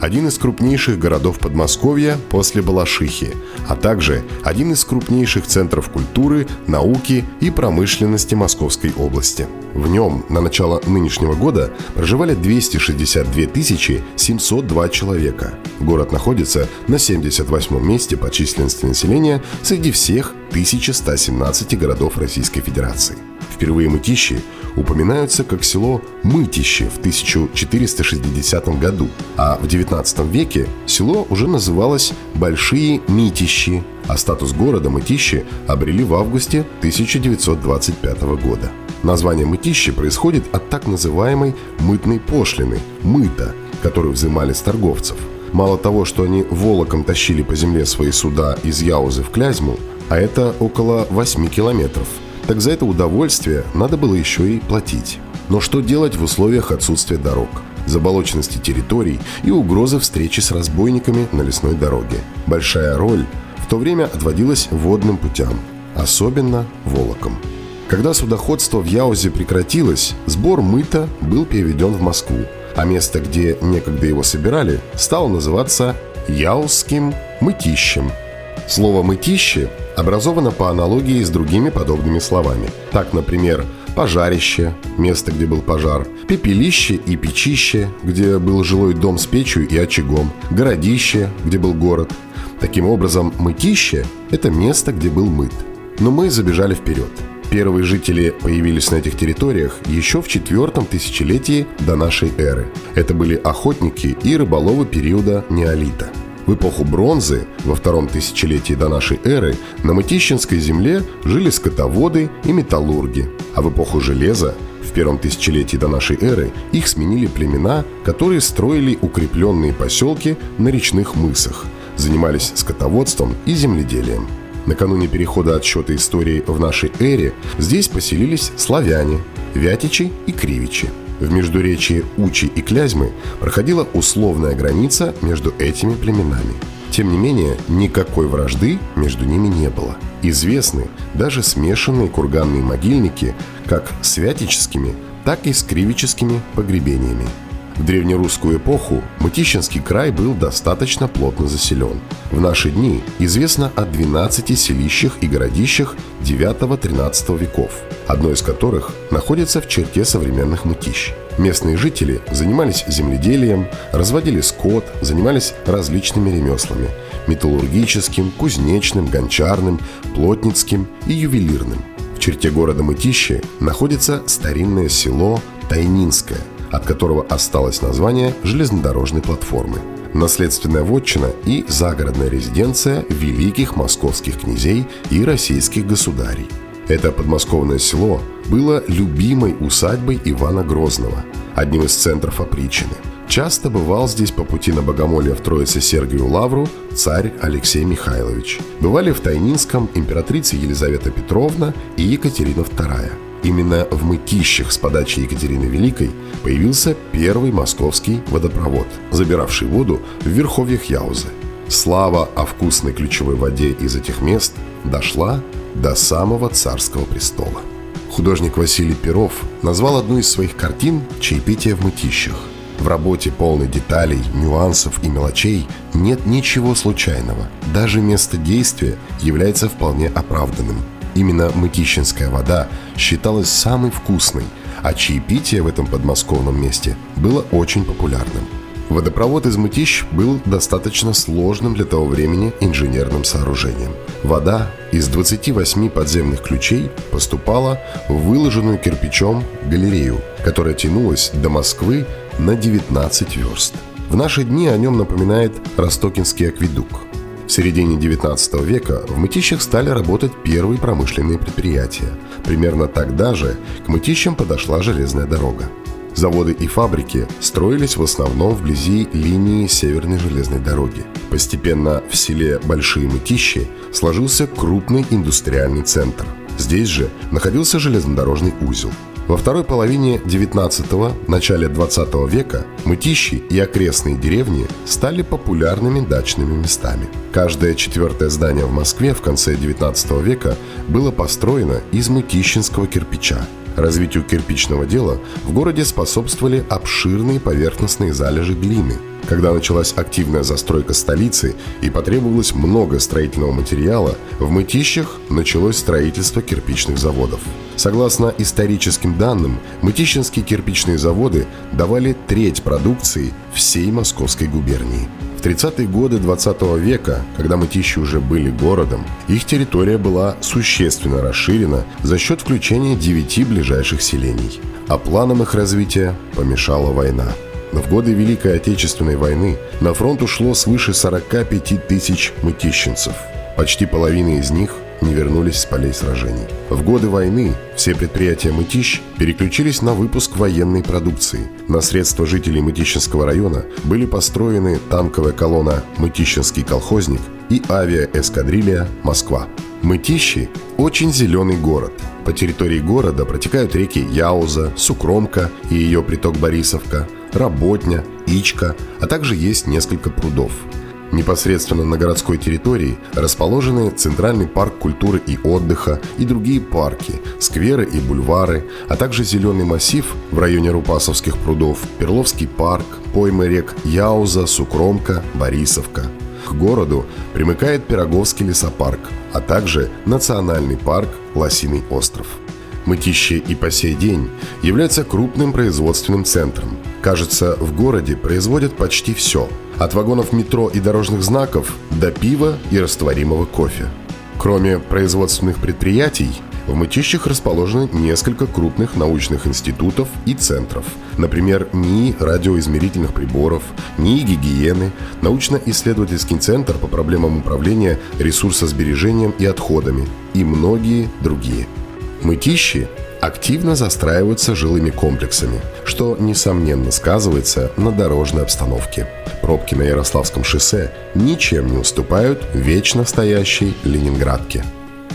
один из крупнейших городов Подмосковья после Балашихи, а также один из крупнейших центров культуры, науки и промышленности Московской области. В нем на начало нынешнего года проживали 262 702 человека. Город находится на 78 месте по численности населения среди всех 1117 городов Российской Федерации. Впервые Мытищи упоминаются как село Мытище в 1460 году, а в 19 веке село уже называлось Большие Митищи, а статус города Мытищи обрели в августе 1925 года. Название Мытищи происходит от так называемой мытной пошлины – мыта, которую взимали с торговцев. Мало того, что они волоком тащили по земле свои суда из Яузы в Клязьму, а это около 8 километров – так за это удовольствие надо было еще и платить. Но что делать в условиях отсутствия дорог, заболоченности территорий и угрозы встречи с разбойниками на лесной дороге? Большая роль в то время отводилась водным путям, особенно волоком. Когда судоходство в Яузе прекратилось, сбор мыта был переведен в Москву, а место, где некогда его собирали, стало называться Яузским мытищем. Слово «мытище» образована по аналогии с другими подобными словами. Так, например, пожарище – место, где был пожар, пепелище и печище, где был жилой дом с печью и очагом, городище, где был город. Таким образом, мытище – это место, где был мыт. Но мы забежали вперед. Первые жители появились на этих территориях еще в четвертом тысячелетии до нашей эры. Это были охотники и рыболовы периода неолита – в эпоху бронзы, во втором тысячелетии до нашей эры, на Мытищинской земле жили скотоводы и металлурги, а в эпоху железа, в первом тысячелетии до нашей эры, их сменили племена, которые строили укрепленные поселки на речных мысах, занимались скотоводством и земледелием. Накануне перехода отсчета истории в нашей эре здесь поселились славяне, вятичи и кривичи – в междуречии Учи и Клязьмы проходила условная граница между этими племенами. Тем не менее, никакой вражды между ними не было. Известны даже смешанные курганные могильники как с вятическими, так и с кривическими погребениями. В древнерусскую эпоху Мытищинский край был достаточно плотно заселен. В наши дни известно о 12 селищах и городищах 9-13 веков, одно из которых находится в черте современных Мытищ. Местные жители занимались земледелием, разводили скот, занимались различными ремеслами – металлургическим, кузнечным, гончарным, плотницким и ювелирным. В черте города Мытищи находится старинное село Тайнинское – от которого осталось название железнодорожной платформы. Наследственная вотчина и загородная резиденция великих московских князей и российских государей. Это подмосковное село было любимой усадьбой Ивана Грозного, одним из центров опричины. Часто бывал здесь по пути на богомолье в Троице Сергию Лавру царь Алексей Михайлович. Бывали в Тайнинском императрица Елизавета Петровна и Екатерина II. Именно в Мытищах с подачи Екатерины Великой появился первый московский водопровод, забиравший воду в верховьях Яузы. Слава о вкусной ключевой воде из этих мест дошла до самого царского престола. Художник Василий Перов назвал одну из своих картин «Чаепитие в мытищах». В работе полной деталей, нюансов и мелочей нет ничего случайного. Даже место действия является вполне оправданным – Именно мытищинская вода считалась самой вкусной, а чаепитие в этом подмосковном месте было очень популярным. Водопровод из Мытищ был достаточно сложным для того времени инженерным сооружением. Вода из 28 подземных ключей поступала в выложенную кирпичом галерею, которая тянулась до Москвы на 19 верст. В наши дни о нем напоминает Ростокинский акведук – в середине 19 века в Мытищах стали работать первые промышленные предприятия. Примерно тогда же к Мытищам подошла железная дорога. Заводы и фабрики строились в основном вблизи линии Северной железной дороги. Постепенно в селе Большие Мытищи сложился крупный индустриальный центр. Здесь же находился железнодорожный узел. Во второй половине 19-го, начале 20 века Мытищи и окрестные деревни стали популярными дачными местами. Каждое четвертое здание в Москве в конце 19 века было построено из мытищинского кирпича – Развитию кирпичного дела в городе способствовали обширные поверхностные залежи глины. Когда началась активная застройка столицы и потребовалось много строительного материала, в Мытищах началось строительство кирпичных заводов. Согласно историческим данным, мытищинские кирпичные заводы давали треть продукции всей Московской губернии – в 30-е годы 20 века, когда мытищи уже были городом, их территория была существенно расширена за счет включения девяти ближайших селений. А планам их развития помешала война. Но в годы Великой Отечественной войны на фронт ушло свыше 45 тысяч мытищенцев. Почти половина из них – не вернулись с полей сражений. В годы войны все предприятия «Мытищ» переключились на выпуск военной продукции. На средства жителей Мытищинского района были построены танковая колонна «Мытищинский колхозник» и авиаэскадрилья «Москва». Мытищи – очень зеленый город. По территории города протекают реки Яуза, Сукромка и ее приток Борисовка, Работня, Ичка, а также есть несколько прудов – Непосредственно на городской территории расположены Центральный парк культуры и отдыха и другие парки, скверы и бульвары, а также зеленый массив в районе Рупасовских прудов, Перловский парк, поймы рек Яуза, Сукромка, Борисовка. К городу примыкает Пироговский лесопарк, а также Национальный парк Лосиный остров. Мытище и по сей день является крупным производственным центром. Кажется, в городе производят почти все – от вагонов метро и дорожных знаков до пива и растворимого кофе. Кроме производственных предприятий, в Мытищах расположены несколько крупных научных институтов и центров. Например, НИИ радиоизмерительных приборов, НИИ гигиены, научно-исследовательский центр по проблемам управления ресурсосбережением и отходами и многие другие. Мытищи активно застраиваются жилыми комплексами, что, несомненно, сказывается на дорожной обстановке. Пробки на Ярославском шоссе ничем не уступают вечно стоящей Ленинградке.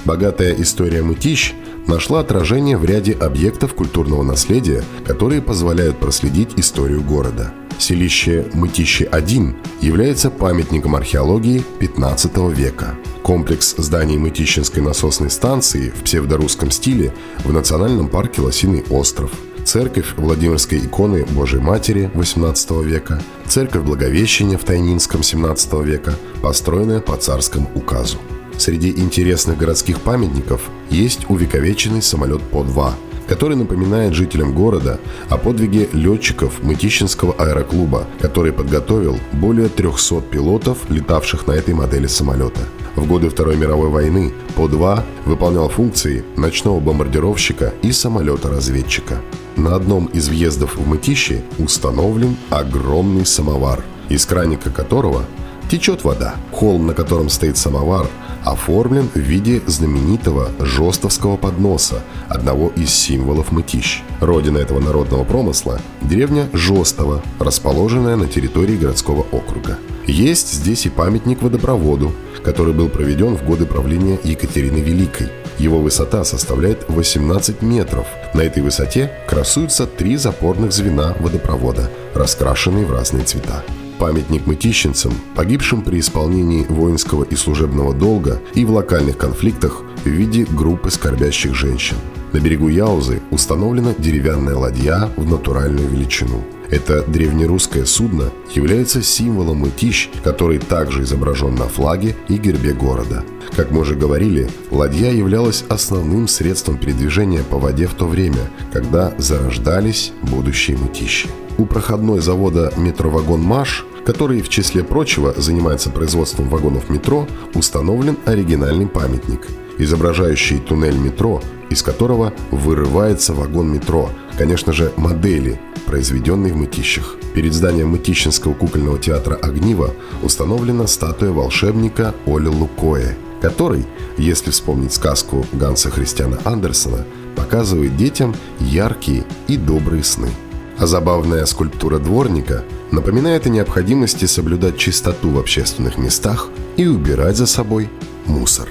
Богатая история мытищ нашла отражение в ряде объектов культурного наследия, которые позволяют проследить историю города. Селище Мытище-1 является памятником археологии 15 века – Комплекс зданий Мытищинской насосной станции в псевдорусском стиле в национальном парке Лосиный остров, церковь Владимирской иконы Божьей Матери XVIII века, церковь Благовещения в Тайнинском XVII века, построенная по царскому указу. Среди интересных городских памятников есть увековеченный самолет По-2, который напоминает жителям города о подвиге летчиков Мытищинского аэроклуба, который подготовил более 300 пилотов, летавших на этой модели самолета – в годы Второй мировой войны По-2 выполнял функции ночного бомбардировщика и самолета-разведчика. На одном из въездов в Мытищи установлен огромный самовар, из краника которого течет вода. Холм, на котором стоит самовар, оформлен в виде знаменитого жестовского подноса, одного из символов мытищ. Родина этого народного промысла – деревня Жостово, расположенная на территории городского округа. Есть здесь и памятник водопроводу, который был проведен в годы правления Екатерины Великой. Его высота составляет 18 метров. На этой высоте красуются три запорных звена водопровода, раскрашенные в разные цвета. Памятник мытищенцам, погибшим при исполнении воинского и служебного долга и в локальных конфликтах в виде группы скорбящих женщин. На берегу Яузы установлена деревянная ладья в натуральную величину – это древнерусское судно является символом мытищ, который также изображен на флаге и гербе города. Как мы уже говорили, ладья являлась основным средством передвижения по воде в то время, когда зарождались будущие мытищи. У проходной завода «Метровагон Маш» который, в числе прочего, занимается производством вагонов метро, установлен оригинальный памятник, изображающий туннель метро, из которого вырывается вагон метро, конечно же, модели, произведенной в Мытищах. Перед зданием Мытищинского кукольного театра «Огниво» установлена статуя волшебника Оли Лукое, который, если вспомнить сказку Ганса Христиана Андерсона, показывает детям яркие и добрые сны. А забавная скульптура дворника напоминает о необходимости соблюдать чистоту в общественных местах и убирать за собой мусор.